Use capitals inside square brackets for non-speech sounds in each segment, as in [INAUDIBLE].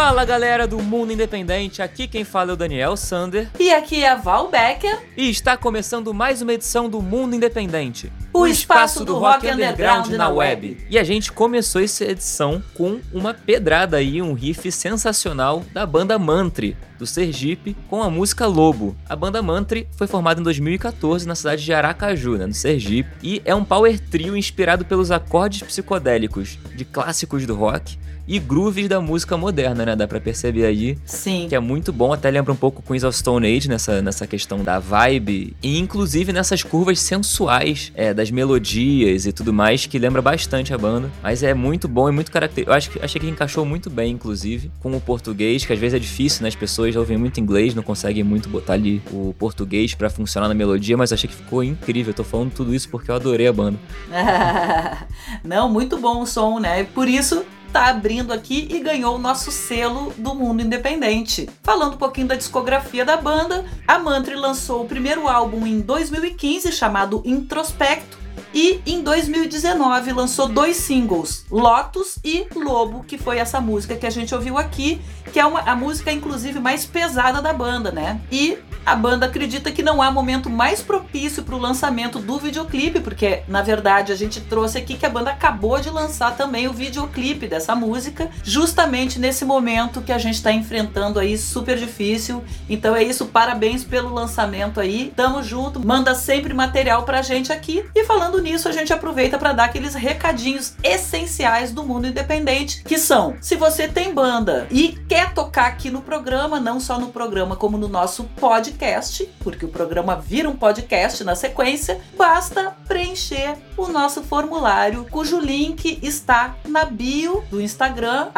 Fala galera do Mundo Independente, aqui quem fala é o Daniel Sander. E aqui é a Val Becker. E está começando mais uma edição do Mundo Independente. O, espaço, espaço, do, do rock, rock underground, underground, na web. web. E a gente começou essa edição com uma pedrada aí, um riff sensacional da banda Mantri, do Sergipe, com a música Lobo. A banda Mantri foi formada em 2014 na cidade de Aracaju, né, no Sergipe, e é um power trio inspirado pelos acordes psicodélicos de clássicos do rock e grooves da música moderna, né? Dá pra perceber aí. Sim. Que é muito bom, até lembra um pouco Queens of Stone Age nessa, nessa questão da vibe. E inclusive nessas curvas sensuais é, das melodias e tudo mais, que lembra bastante a banda. Mas é muito bom e muito característico. Eu acho que, achei que encaixou muito bem, inclusive, com o português, que às vezes é difícil, né? As pessoas ouvem muito inglês, não conseguem muito botar ali o português para funcionar na melodia, mas achei que ficou incrível. Eu tô falando tudo isso porque eu adorei a banda. [LAUGHS] não, muito bom o som, né? Por isso tá abrindo aqui e ganhou o nosso selo do mundo independente. Falando um pouquinho da discografia da banda, a Mantri lançou o primeiro álbum em 2015 chamado Introspecto e em 2019 lançou dois singles, Lotus e Lobo, que foi essa música que a gente ouviu aqui, que é uma, a música inclusive mais pesada da banda, né? E a banda acredita que não há momento mais propício para o lançamento do videoclipe, porque na verdade a gente trouxe aqui que a banda acabou de lançar também o videoclipe dessa música, justamente nesse momento que a gente está enfrentando aí super difícil. Então é isso, parabéns pelo lançamento aí. Tamo junto, manda sempre material pra gente aqui. E falando nisso, a gente aproveita para dar aqueles recadinhos essenciais do mundo independente, que são: se você tem banda e quer tocar aqui no programa, não só no programa como no nosso podcast porque o programa vira um podcast na sequência, basta preencher o nosso formulário, cujo link está na bio do Instagram,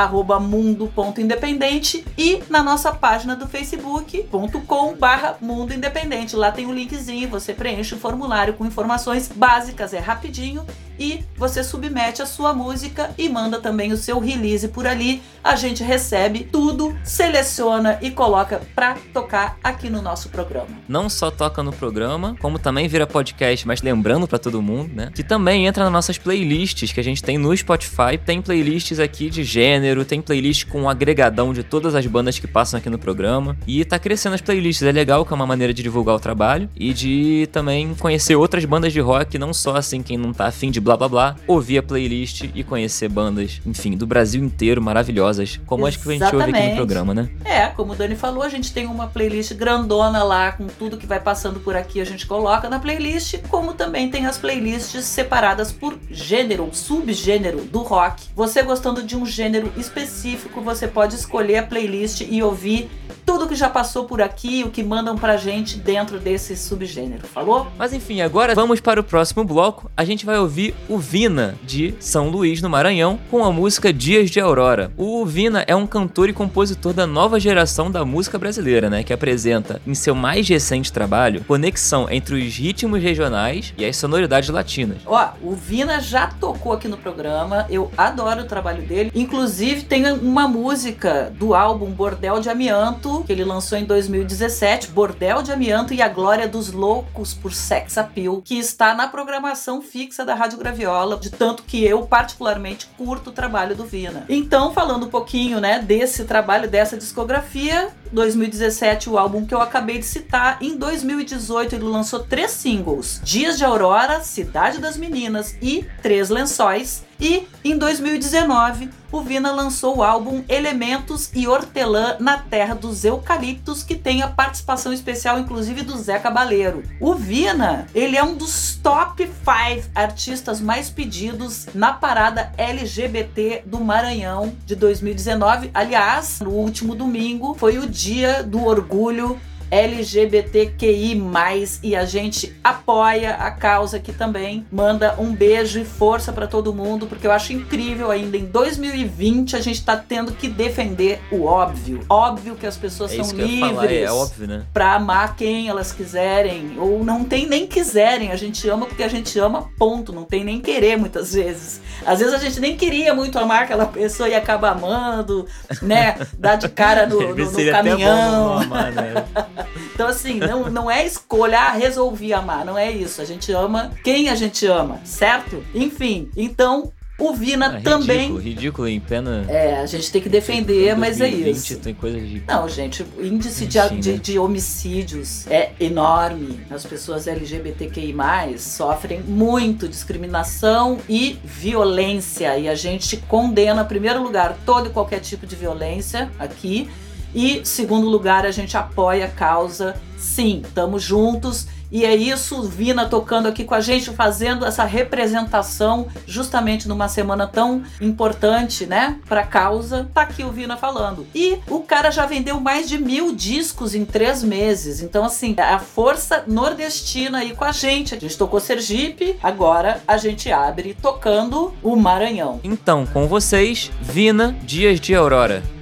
mundo.independente, e na nossa página do facebook.com barra Mundo Independente. Lá tem o um linkzinho, você preenche o formulário com informações básicas, é rapidinho e você submete a sua música e manda também o seu release por ali. A gente recebe tudo, seleciona e coloca pra tocar aqui no nosso programa. Não só toca no programa, como também vira podcast, mas lembrando para todo mundo, né? Que também entra nas nossas playlists que a gente tem no Spotify. Tem playlists aqui de gênero, tem playlist com um agregadão de todas as bandas que passam aqui no programa. E tá crescendo as playlists, é legal, que é uma maneira de divulgar o trabalho e de também conhecer outras bandas de rock, não só assim quem não tá afim de blá blá blá, ouvir a playlist e conhecer bandas, enfim, do Brasil inteiro, maravilhosas, como acho que a gente ouve aqui no programa, né? É, como o Dani falou, a gente tem uma playlist grandona lá, com tudo que vai passando por aqui, a gente coloca na playlist, como também tem as playlists separadas por gênero, subgênero do rock. Você gostando de um gênero específico, você pode escolher a playlist e ouvir tudo que já passou por aqui, o que mandam pra gente dentro desse subgênero, falou? Mas enfim, agora vamos para o próximo bloco. A gente vai ouvir o Vina, de São Luís, no Maranhão, com a música Dias de Aurora. O Vina é um cantor e compositor da nova geração da música brasileira, né? Que apresenta, em seu mais recente trabalho, conexão entre os ritmos regionais e as sonoridades latinas. Ó, o Vina já tocou aqui no programa, eu adoro o trabalho dele. Inclusive, tem uma música do álbum Bordel de Amianto, que ele lançou em 2017, Bordel de Amianto e a Glória dos Loucos por Sex Appeal, que está na programação fixa da Rádio Graviola, de tanto que eu particularmente curto o trabalho do Vina. Então, falando um pouquinho, né, desse trabalho, dessa discografia, 2017 o álbum que eu acabei de citar, em 2018 ele lançou três singles: Dias de Aurora, Cidade das Meninas e Três Lençóis. E em 2019, o Vina lançou o álbum Elementos e Hortelã na Terra dos Eucaliptos, que tem a participação especial inclusive do Zé Cabaleiro. O Vina, ele é um dos top 5 artistas mais pedidos na parada LGBT do Maranhão de 2019. Aliás, no último domingo foi o dia do orgulho LGBTQI+, e a gente apoia a causa aqui também. Manda um beijo e força para todo mundo, porque eu acho incrível ainda em 2020 a gente tá tendo que defender o óbvio. Óbvio que as pessoas é são livres falar, é óbvio, né? pra amar quem elas quiserem, ou não tem nem quiserem, a gente ama porque a gente ama, ponto, não tem nem querer muitas vezes. Às vezes a gente nem queria muito amar aquela pessoa e acaba amando, né? Dá de cara no, [LAUGHS] no, no caminhão. Amar, né? [LAUGHS] Então, assim, não, não é escolha, ah, resolvi amar, não é isso. A gente ama quem a gente ama, certo? Enfim, então o Vina ah, ridículo, também. Ridículo, em pena. É, a gente tem que defender, mas é isso. Tem coisas de. Não, gente, o índice de, de, de, homicídios é enorme. As pessoas LGBTQI sofrem muito discriminação e violência. E a gente condena, em primeiro lugar, todo e qualquer tipo de violência aqui. E, segundo lugar, a gente apoia a causa. Sim, estamos juntos. E é isso, Vina tocando aqui com a gente, fazendo essa representação justamente numa semana tão importante, né, pra causa. Tá aqui o Vina falando. E o cara já vendeu mais de mil discos em três meses. Então, assim, a força nordestina aí com a gente. A gente tocou Sergipe, agora a gente abre tocando o Maranhão. Então, com vocês, Vina Dias de Aurora.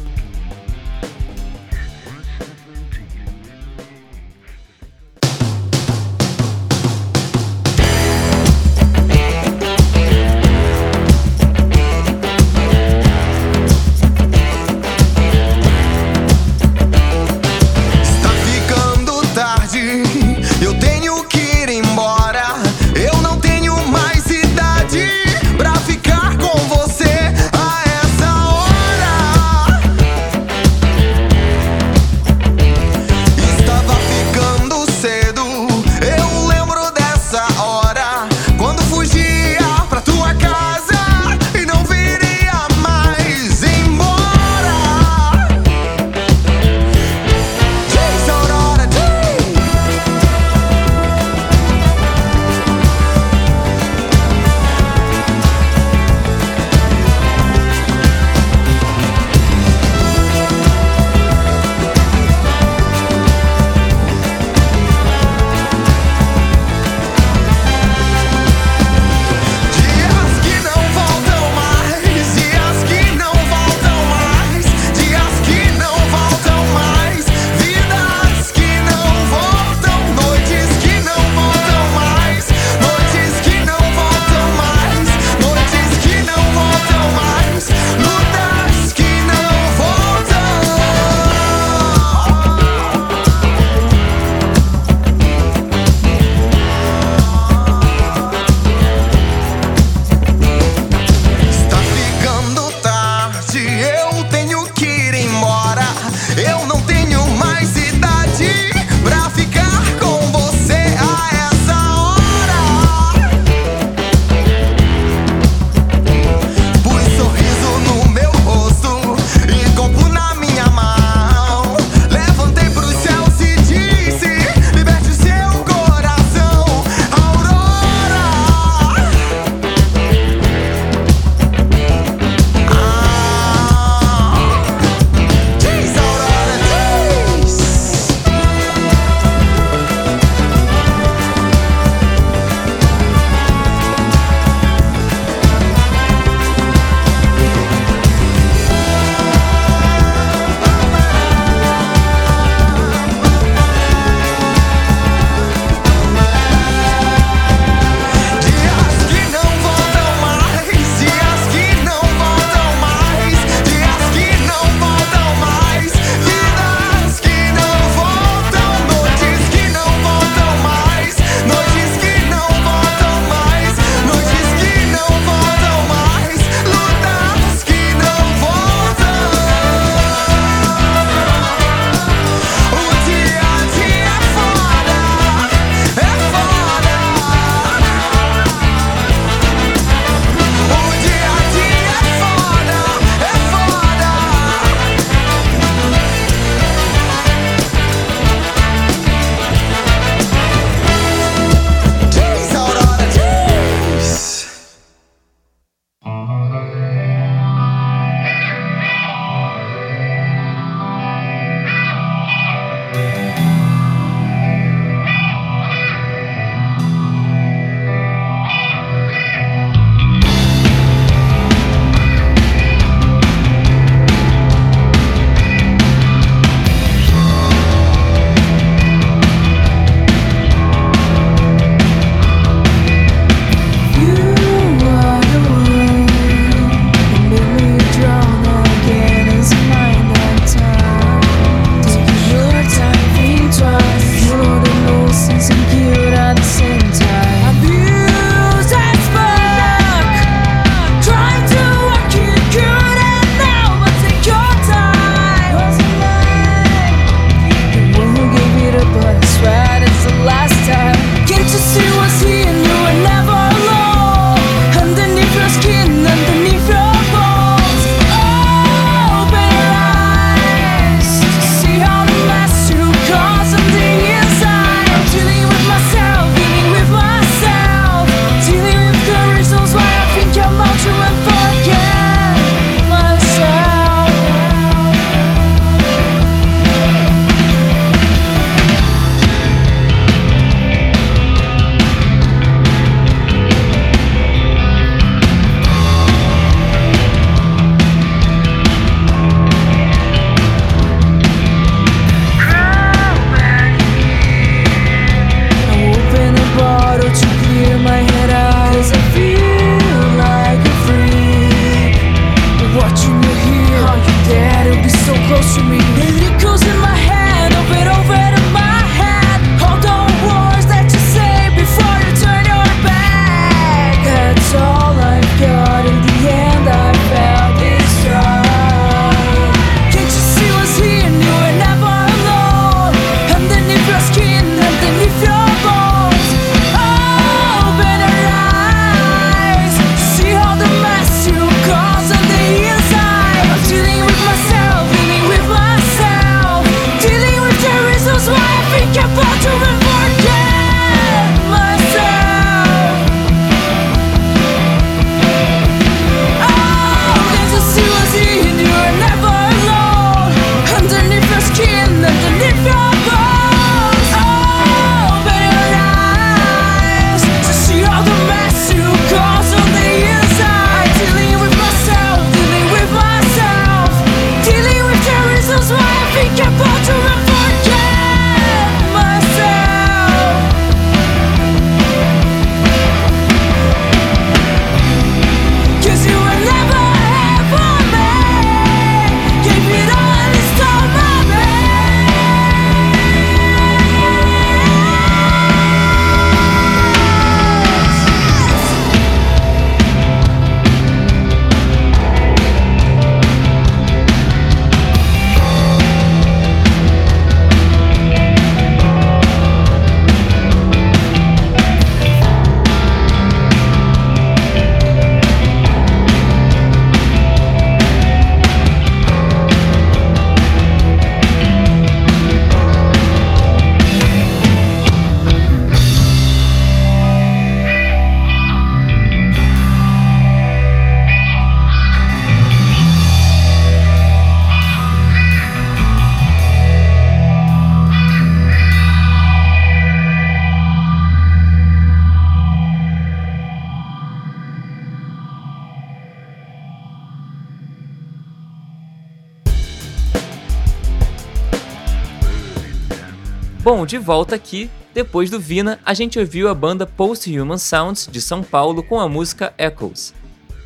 De volta aqui, depois do Vina, a gente ouviu a banda Post Human Sounds de São Paulo com a música Echoes.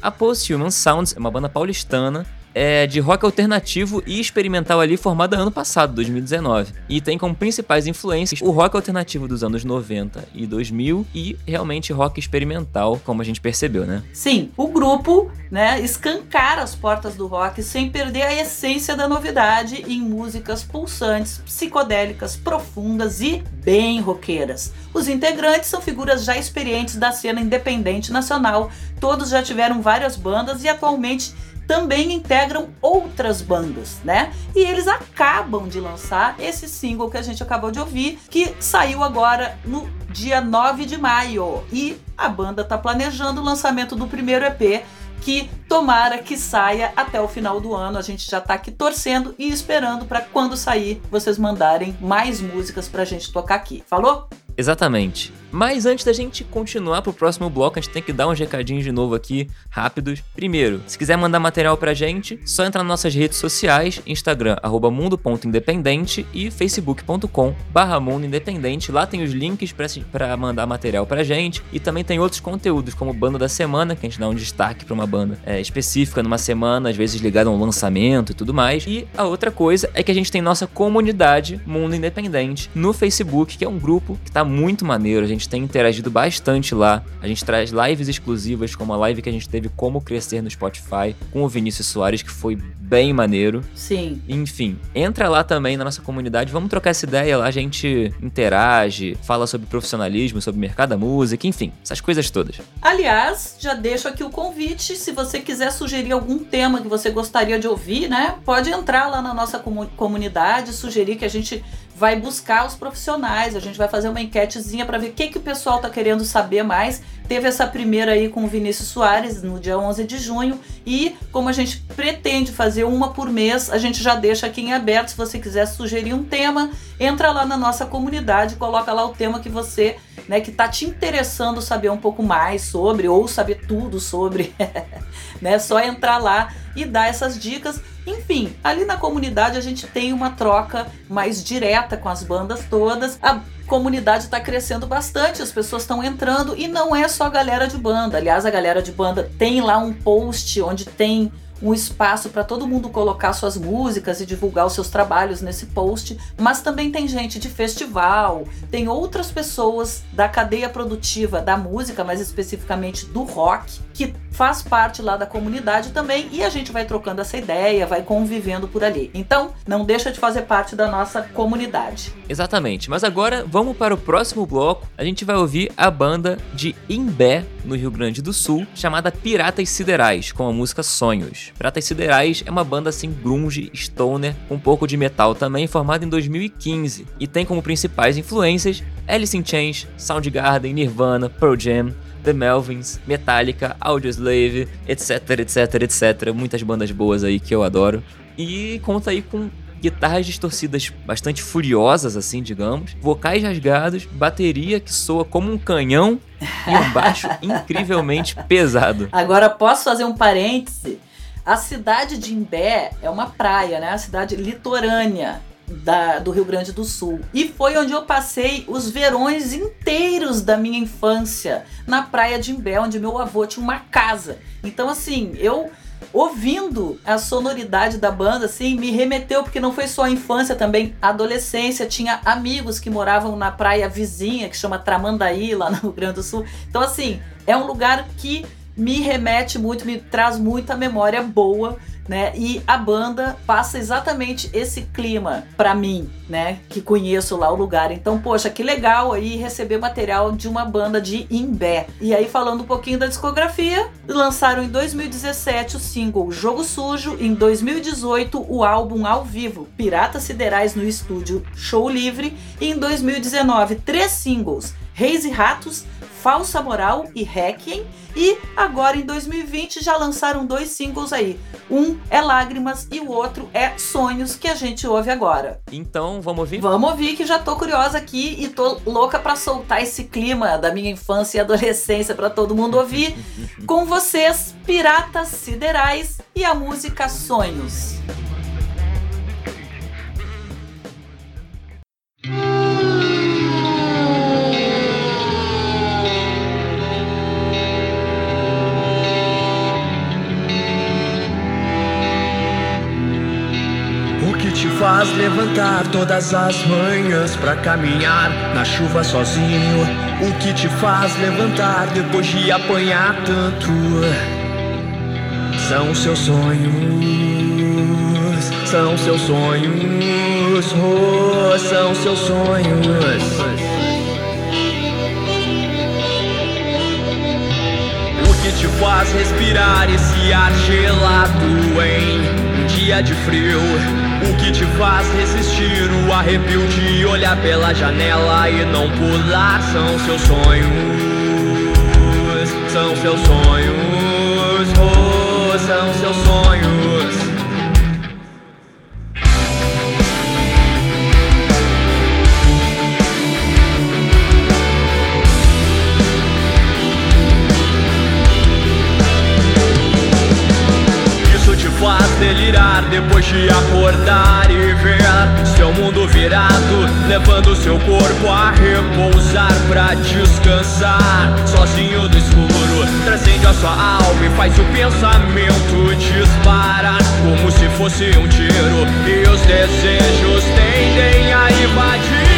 A Post Human Sounds é uma banda paulistana é de rock alternativo e experimental ali formada ano passado, 2019. E tem como principais influências o rock alternativo dos anos 90 e 2000 e realmente rock experimental, como a gente percebeu, né? Sim, o grupo, né, escancara as portas do rock sem perder a essência da novidade em músicas pulsantes, psicodélicas, profundas e bem roqueiras. Os integrantes são figuras já experientes da cena independente nacional, todos já tiveram várias bandas e atualmente também integram outras bandas, né? E eles acabam de lançar esse single que a gente acabou de ouvir, que saiu agora no dia 9 de maio. E a banda tá planejando o lançamento do primeiro EP, que tomara que saia até o final do ano. A gente já tá aqui torcendo e esperando para quando sair vocês mandarem mais músicas pra gente tocar aqui. Falou? Exatamente. Mas antes da gente continuar pro próximo bloco, a gente tem que dar uns recadinhos de novo aqui, rápidos. Primeiro, se quiser mandar material pra gente, só entrar nas nossas redes sociais, Instagram, arroba mundo.independente e facebook.com barra. Lá tem os links pra mandar material pra gente e também tem outros conteúdos, como Banda da Semana, que a gente dá um destaque pra uma banda é, específica numa semana, às vezes ligada a um lançamento e tudo mais. E a outra coisa é que a gente tem nossa comunidade Mundo Independente no Facebook, que é um grupo que tá muito maneiro. A gente tem interagido bastante lá. A gente traz lives exclusivas, como a live que a gente teve Como Crescer no Spotify, com o Vinícius Soares, que foi bem maneiro. Sim. Enfim, entra lá também na nossa comunidade, vamos trocar essa ideia lá, a gente interage, fala sobre profissionalismo, sobre mercado da música, enfim, essas coisas todas. Aliás, já deixo aqui o convite, se você quiser sugerir algum tema que você gostaria de ouvir, né? Pode entrar lá na nossa comu- comunidade, sugerir que a gente vai buscar os profissionais, a gente vai fazer uma enquetezinha para ver o que, que o pessoal tá querendo saber mais. Teve essa primeira aí com o Vinícius Soares no dia 11 de junho e como a gente pretende fazer uma por mês, a gente já deixa aqui em aberto. Se você quiser sugerir um tema, entra lá na nossa comunidade, coloca lá o tema que você, né, que tá te interessando saber um pouco mais sobre ou saber tudo sobre, [LAUGHS] né? Só entrar lá e dar essas dicas. Enfim, ali na comunidade a gente tem uma troca mais direta com as bandas todas. A comunidade está crescendo bastante, as pessoas estão entrando e não é só galera de banda. Aliás, a galera de banda tem lá um post onde tem um espaço para todo mundo colocar suas músicas e divulgar os seus trabalhos nesse post, mas também tem gente de festival, tem outras pessoas da cadeia produtiva da música, mais especificamente do rock, que faz parte lá da comunidade também e a gente vai trocando essa ideia, vai convivendo por ali. Então, não deixa de fazer parte da nossa comunidade. Exatamente. Mas agora vamos para o próximo bloco. A gente vai ouvir a banda de Imbé, no Rio Grande do Sul, chamada Piratas Siderais, com a música Sonhos. Piratas Siderais é uma banda assim grunge, stoner, com um pouco de metal também, formada em 2015 e tem como principais influências Alice in Chains, Soundgarden, Nirvana, Pearl Jam, The Melvins, Metallica, Audioslave, etc, etc, etc. Muitas bandas boas aí que eu adoro. E conta aí com guitarras distorcidas bastante furiosas, assim, digamos, vocais rasgados, bateria que soa como um canhão e um baixo [LAUGHS] incrivelmente pesado. Agora posso fazer um parêntese? A cidade de Imbé é uma praia, né? A cidade litorânea da, do Rio Grande do Sul. E foi onde eu passei os verões inteiros da minha infância, na praia de Imbé, onde meu avô tinha uma casa. Então, assim, eu ouvindo a sonoridade da banda, assim, me remeteu, porque não foi só a infância, também a adolescência. Tinha amigos que moravam na praia vizinha, que chama Tramandaí, lá no Rio Grande do Sul. Então, assim, é um lugar que me remete muito, me traz muita memória boa né? E a banda passa exatamente esse clima para mim, né? Que conheço lá o lugar. Então, poxa, que legal aí receber material de uma banda de Imbé. E aí, falando um pouquinho da discografia, lançaram em 2017 o single Jogo Sujo, em 2018 o álbum ao vivo Piratas Siderais no estúdio Show Livre, e em 2019 três singles Reis e Ratos, Falsa Moral e Requiem. E agora em 2020 já lançaram dois singles aí. Um é Lágrimas e o outro é Sonhos, que a gente ouve agora. Então, vamos ouvir? Vamos ouvir que já tô curiosa aqui e tô louca para soltar esse clima da minha infância e adolescência para todo mundo ouvir. [LAUGHS] Com vocês, Piratas Siderais e a música Sonhos. O faz levantar todas as manhãs pra caminhar na chuva sozinho? O que te faz levantar depois de apanhar tanto? São seus sonhos, são seus sonhos, oh, são seus sonhos. Que te faz respirar esse ar gelado em um dia de frio? O que te faz resistir o arrepio de olhar pela janela e não pular? São seus sonhos, são seus sonhos, oh, são seus sonhos. Depois de acordar e ver seu mundo virado, levando seu corpo a repousar pra descansar. Sozinho do escuro, transcende a sua alma e faz o pensamento disparar como se fosse um tiro. E os desejos tendem a invadir.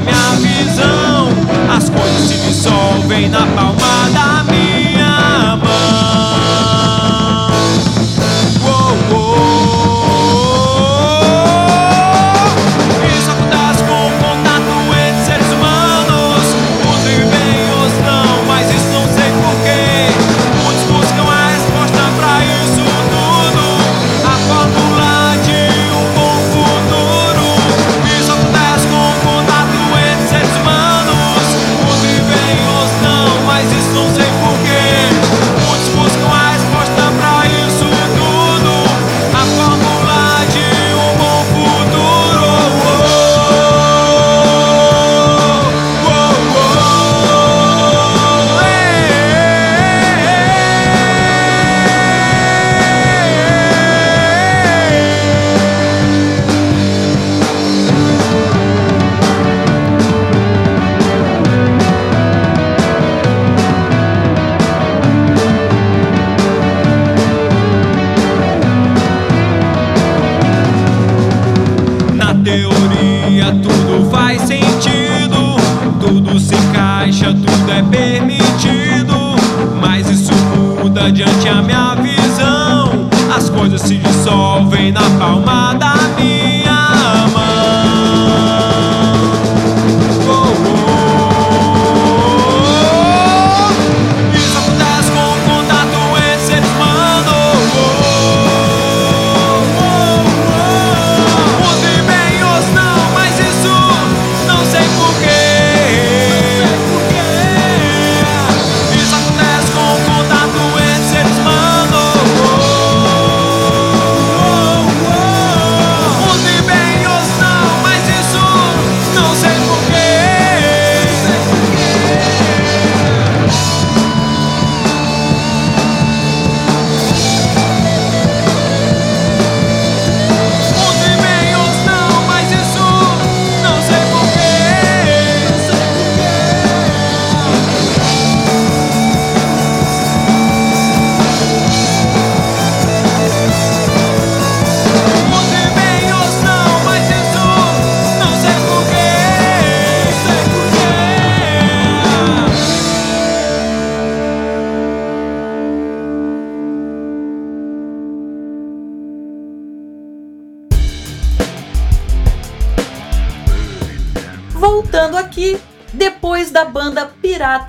minha visão, as coisas se dissolvem na palma da minha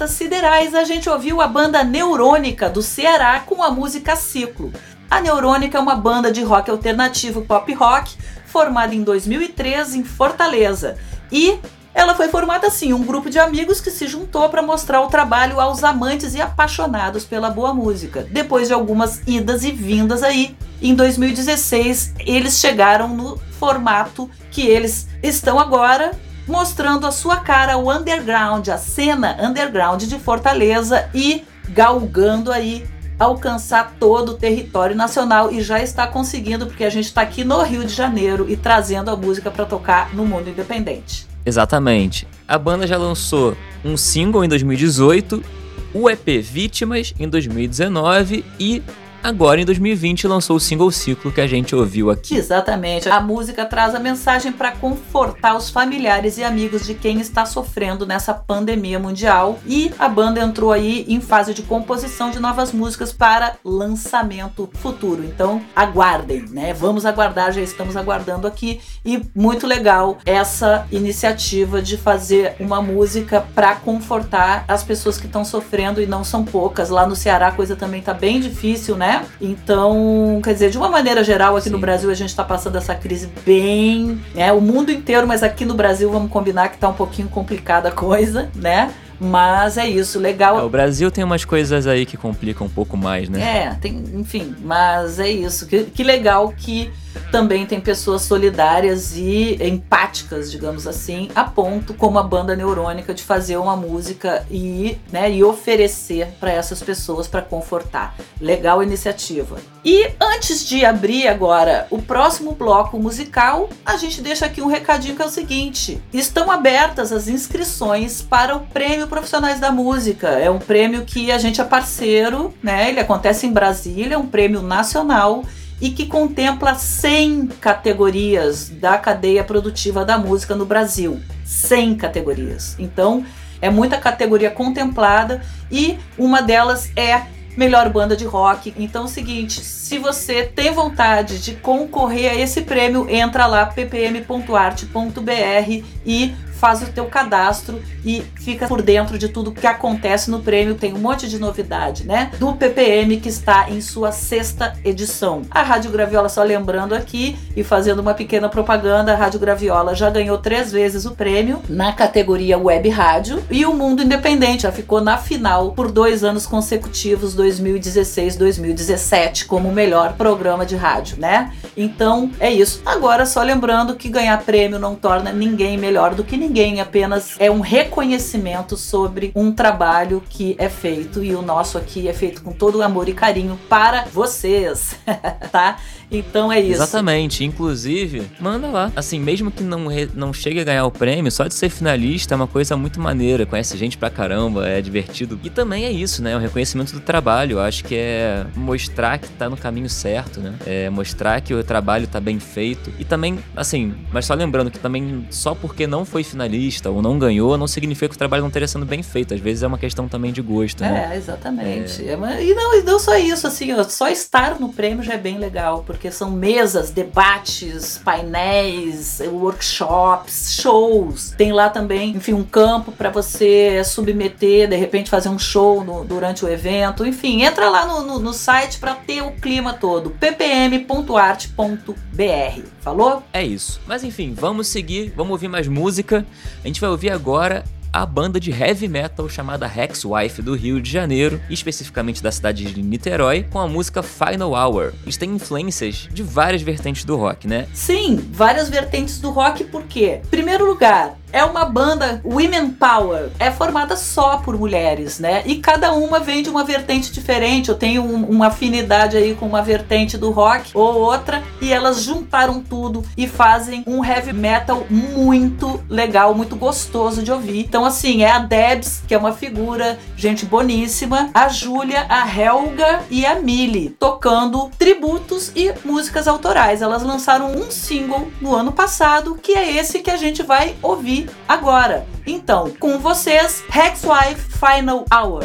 Notas Siderais, a gente ouviu a banda Neurônica do Ceará com a música Ciclo. A Neurônica é uma banda de rock alternativo pop rock formada em 2003 em Fortaleza. E ela foi formada assim, um grupo de amigos que se juntou para mostrar o trabalho aos amantes e apaixonados pela boa música. Depois de algumas idas e vindas aí, em 2016 eles chegaram no formato que eles estão agora, mostrando a sua cara, o underground, a cena underground de Fortaleza e galgando aí alcançar todo o território nacional e já está conseguindo porque a gente está aqui no Rio de Janeiro e trazendo a música para tocar no mundo independente. Exatamente. A banda já lançou um single em 2018, o EP Vítimas em 2019 e agora em 2020 lançou o single Ciclo que a gente ouviu aqui. Exatamente. A música traz a mensagem para confortar os familiares e amigos de quem está sofrendo nessa pandemia mundial. E a banda entrou aí em fase de composição de novas músicas para lançamento futuro. Então, aguardem, né? Vamos aguardar, já estamos aguardando aqui. E muito legal essa iniciativa de fazer uma música para confortar as pessoas que estão sofrendo e não são poucas. Lá no Ceará a coisa também tá bem difícil, né? Então, quer dizer, de uma maneira geral, aqui Sim. no Brasil a gente está passando essa crise bem, né? O mundo inteiro, mas aqui no Brasil vamos combinar que tá um pouquinho complicada a coisa, né? Mas é isso, É, legal. o Brasil tem umas coisas aí que complicam um pouco mais, né? É, tem, enfim, mas é isso. Que, que legal que também tem pessoas solidárias e empáticas, digamos assim, a ponto, como a banda neurônica, de fazer uma música e, né, e oferecer para essas pessoas para confortar. Legal iniciativa. E antes de abrir agora o próximo bloco musical, a gente deixa aqui um recadinho que é o seguinte: estão abertas as inscrições para o Prêmio Profissionais da Música. É um prêmio que a gente é parceiro, né? Ele acontece em Brasília, é um prêmio nacional e que contempla 100 categorias da cadeia produtiva da música no Brasil. 100 categorias. Então, é muita categoria contemplada e uma delas é melhor banda de rock. Então é o seguinte, se você tem vontade de concorrer a esse prêmio, entra lá ppm.arte.br e faz o teu cadastro e fica por dentro de tudo que acontece no prêmio. Tem um monte de novidade, né? Do PPM que está em sua sexta edição. A Rádio Graviola, só lembrando aqui e fazendo uma pequena propaganda, a Rádio Graviola já ganhou três vezes o prêmio na categoria Web Rádio e o Mundo Independente já ficou na final por dois anos consecutivos, 2016, 2017, como o melhor programa de rádio, né? Então é isso. Agora só lembrando que ganhar prêmio não torna ninguém melhor do que ninguém, apenas é um reconhecimento sobre um trabalho que é feito e o nosso aqui é feito com todo o amor e carinho para vocês, [LAUGHS] tá? Então é isso. Exatamente. Inclusive, manda lá. Assim, mesmo que não, não chegue a ganhar o prêmio, só de ser finalista é uma coisa muito maneira. Conhece gente pra caramba, é divertido. E também é isso, né? O reconhecimento do trabalho. Eu acho que é mostrar que tá no caminho certo, né? É mostrar que o trabalho tá bem feito. E também, assim, mas só lembrando que também só porque não foi finalista ou não ganhou, não significa que o trabalho não esteja sendo bem feito. Às vezes é uma questão também de gosto, né? É, exatamente. É, mas- E, não, e não só isso, assim, ó, só estar no prêmio já é bem legal, porque são mesas, debates, painéis, workshops, shows. Tem lá também, enfim, um campo para você submeter, de repente fazer um show no- durante o evento. Enfim, entra lá no, no- no site para ter o clima todo. ppm.arte.br. Falou? É isso. Mas enfim, vamos seguir, vamos ouvir mais música. A gente vai ouvir agora a banda de heavy metal chamada Hexwife do Rio de Janeiro, especificamente da cidade de Niterói, com a música Final Hour. Eles têm influências de várias vertentes do rock, né? Sim, várias vertentes do rock, por quê? Primeiro lugar, é uma banda Women Power, é formada só por mulheres, né? E cada uma vem de uma vertente diferente. Eu tenho um- uma afinidade aí com uma vertente do rock ou outra, e elas juntaram tudo e fazem um heavy metal muito legal, muito gostoso de ouvir. Então, assim, é a Debs, que é uma figura, gente boníssima, a Júlia, a Helga e a Millie, tocando tributos e músicas autorais. Elas lançaram um single no ano passado, que é esse que a gente vai ouvir agora. Então, com vocês, Hexwife Final Hour.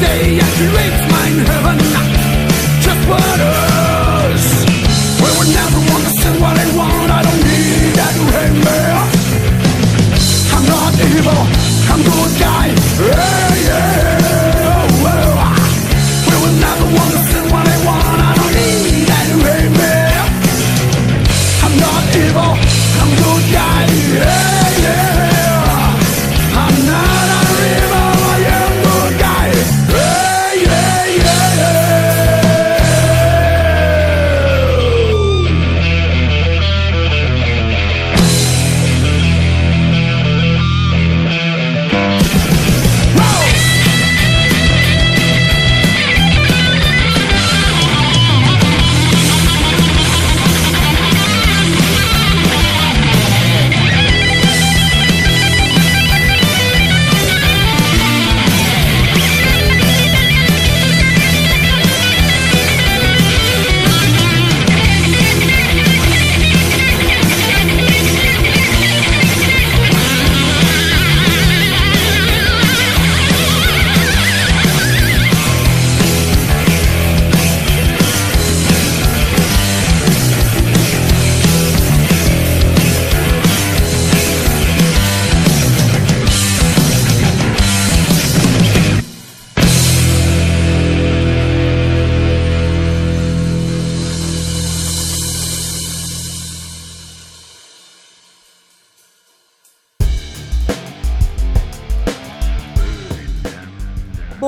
day as she leaves mine heaven. Just what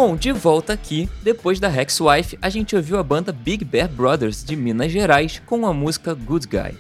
Bom, de volta aqui, depois da Hexwife, a gente ouviu a banda Big Bear Brothers de Minas Gerais com a música Good Guy.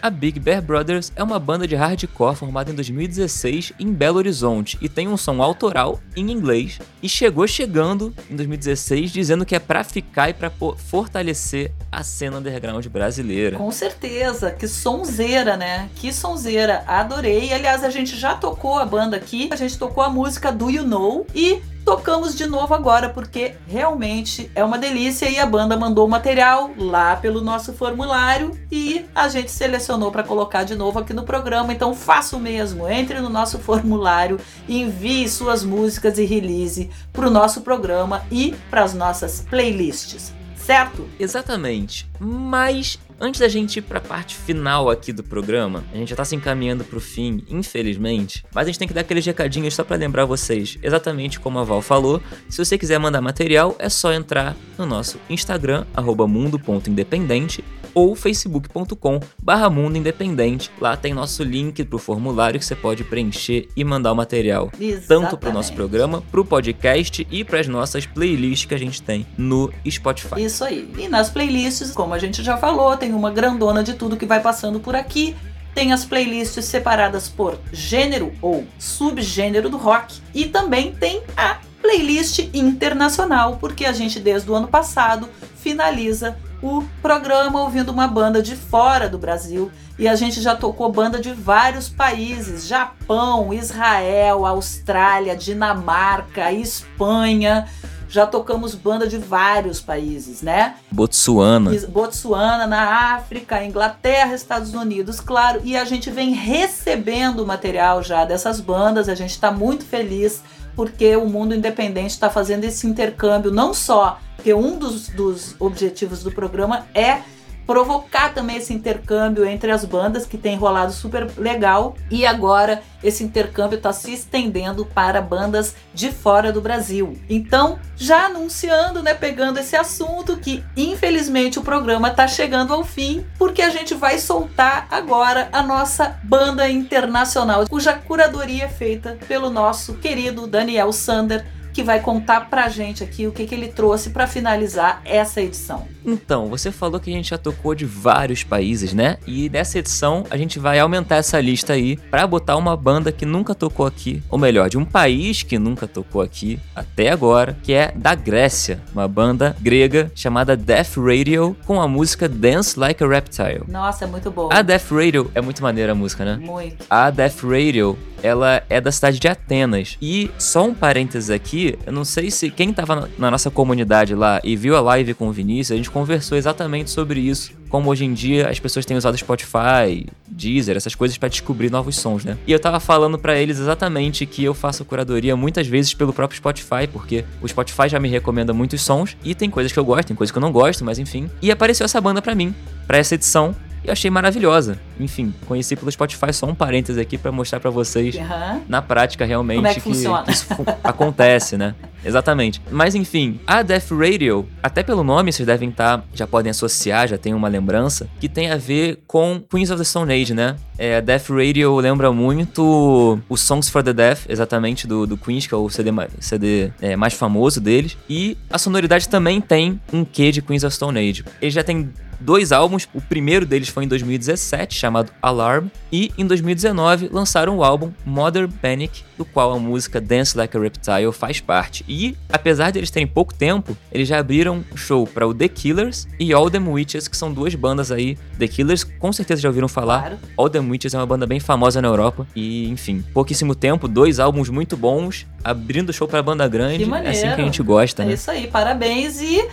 A Big Bear Brothers é uma banda de hardcore formada em 2016 em Belo Horizonte e tem um som autoral em inglês e chegou chegando em 2016 dizendo que é pra ficar e pra fortalecer a cena underground brasileira. Com certeza, que sonzeira, né? Que sonzeira, adorei. Aliás, a gente já tocou a banda aqui, a gente tocou a música Do You Know e tocamos de novo agora porque realmente é uma delícia e a banda mandou o material lá pelo nosso formulário e a gente selecionou para colocar de novo aqui no programa. Então faça o mesmo, entre no nosso formulário envie suas músicas e release para o nosso programa e para as nossas playlists, certo? Exatamente. Mas antes da gente ir pra parte final aqui do programa, a gente já tá se encaminhando pro fim, infelizmente. Mas a gente tem que dar aqueles recadinhos só pra lembrar vocês, exatamente como a Val falou. Se você quiser mandar material, é só entrar no nosso Instagram, mundo.independente ou facebook.com barra mundo independente. Lá tem nosso link pro formulário que você pode preencher e mandar o material. Tanto pro nosso Exatamente. programa, pro podcast e pras nossas playlists que a gente tem no Spotify. Isso aí. E nas playlists, como a gente já falou, tem uma grandona de tudo que vai passando por aqui. Tem as playlists separadas por gênero ou subgênero do rock. E também tem a playlist internacional, porque a gente, desde o ano passado, finaliza o programa ouvindo uma banda de fora do Brasil. E a gente já tocou banda de vários países: Japão, Israel, Austrália, Dinamarca, Espanha. Já tocamos banda de vários países, né? Botsuana. Botsuana, na África, Inglaterra, Estados Unidos, claro. E a gente vem recebendo material já dessas bandas. A gente está muito feliz porque o mundo independente está fazendo esse intercâmbio, não só porque um dos, dos objetivos do programa é provocar também esse intercâmbio entre as bandas que tem rolado super legal e agora esse intercâmbio está se estendendo para bandas de fora do Brasil. Então, já anunciando, né, pegando esse assunto que infelizmente o programa está chegando ao fim, porque a gente vai soltar agora a nossa banda internacional, cuja curadoria é feita pelo nosso querido Daniel Sander, que vai contar pra gente aqui o que, que ele trouxe para finalizar essa edição. Então, você falou que a gente já tocou de vários países, né? E nessa edição a gente vai aumentar essa lista aí pra botar uma banda que nunca tocou aqui, ou melhor, de um país que nunca tocou aqui até agora, que é da Grécia, uma banda grega chamada Death Radio com a música Dance Like a Reptile. Nossa, é muito bom. A Death Radio é muito maneira a música, né? Muito. A Death Radio, ela é da cidade de Atenas. E só um parênteses aqui, eu não sei se quem tava na- nossa comunidade lá e viu a live com o Vinícius, a gente conversou exatamente sobre isso. Como hoje em dia as pessoas têm usado Spotify, Deezer, essas coisas pra descobrir novos sons, né? E eu tava falando pra eles exatamente que eu faço curadoria muitas vezes pelo próprio Spotify, porque o Spotify já me recomenda muitos sons e tem coisas que eu gosto, tem coisas que eu não gosto, mas enfim. E apareceu essa banda pra mim, pra essa edição. E eu achei maravilhosa. Enfim, conheci pelo Spotify só um parênteses aqui pra mostrar pra vocês Aham. na prática realmente Como é que funciona? isso fu- acontece, né? Exatamente. Mas enfim, a Death Radio, até pelo nome vocês devem estar, já podem associar, já tem uma lembrança, que tem a ver com Queens of the Stone Age, né? É, a Death Radio lembra muito o Songs for the Deaf, exatamente, do, do Queens, que é o CD, CD é, mais famoso deles. E a sonoridade também tem um quê de Queens of Stone Age. Ele já tem dois álbuns. O primeiro deles foi em 2017, chamado Alarm, e em 2019 lançaram o álbum Modern Panic, do qual a música Dance Like a Reptile faz parte. E, apesar de eles terem pouco tempo, eles já abriram show para o The Killers e All Them Witches, que são duas bandas aí. The Killers, com certeza já ouviram falar. Claro. All Them Witches é uma banda bem famosa na Europa. E, enfim, pouquíssimo tempo, dois álbuns muito bons, abrindo show pra banda grande. Que é assim que a gente gosta, É né? isso aí, parabéns e.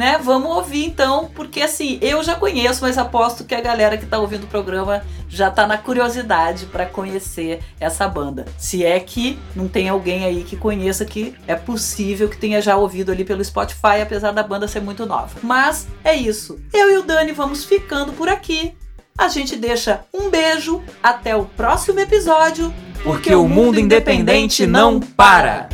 Né, vamos ouvir então, porque assim, eu já conheço, mas aposto que a galera que tá ouvindo o programa já tá na curiosidade para conhecer essa banda. Se é que não tem alguém aí que conheça que é possível que tenha já ouvido ali pelo Spotify, apesar da banda ser muito nova. Mas é isso. Eu e o Dani vamos ficando por aqui. A gente deixa um beijo, até o próximo episódio, Porque o mundo independente não para.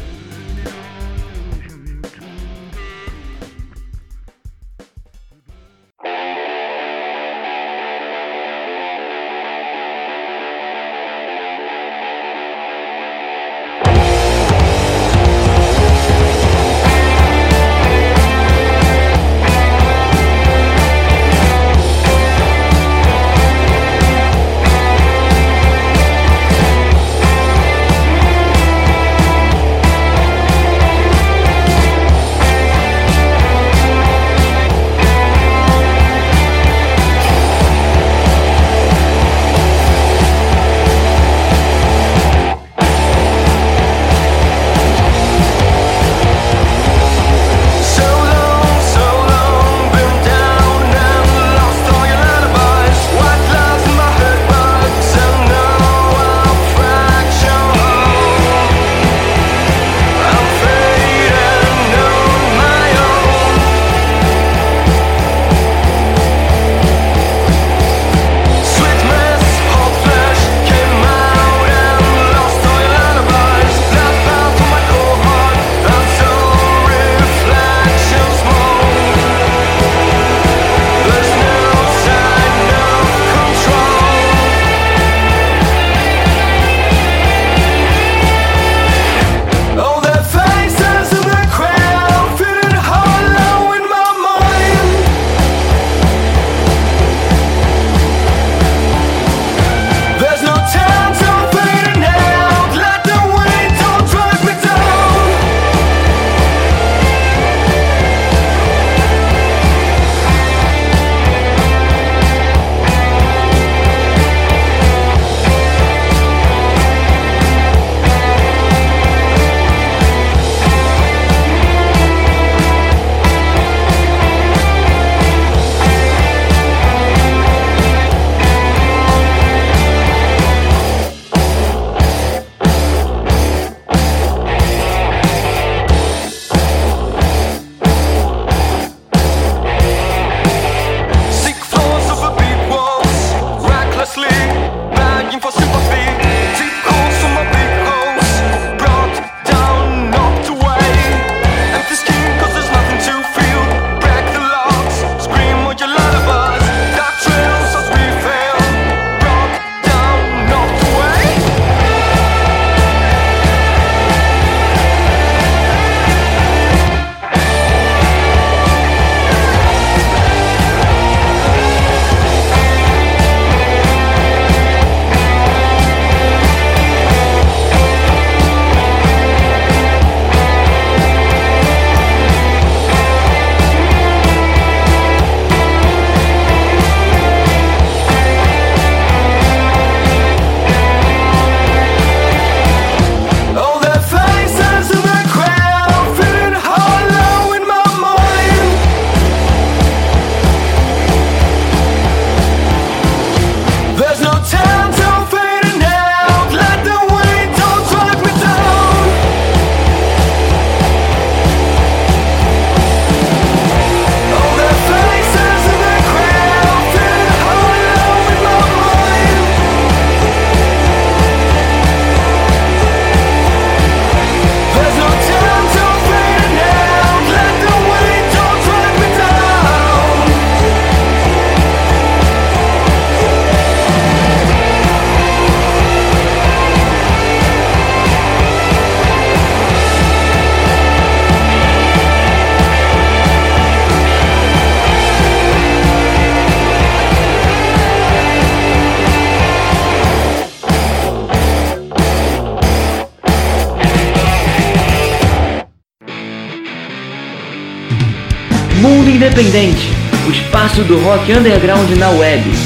Rock underground na web.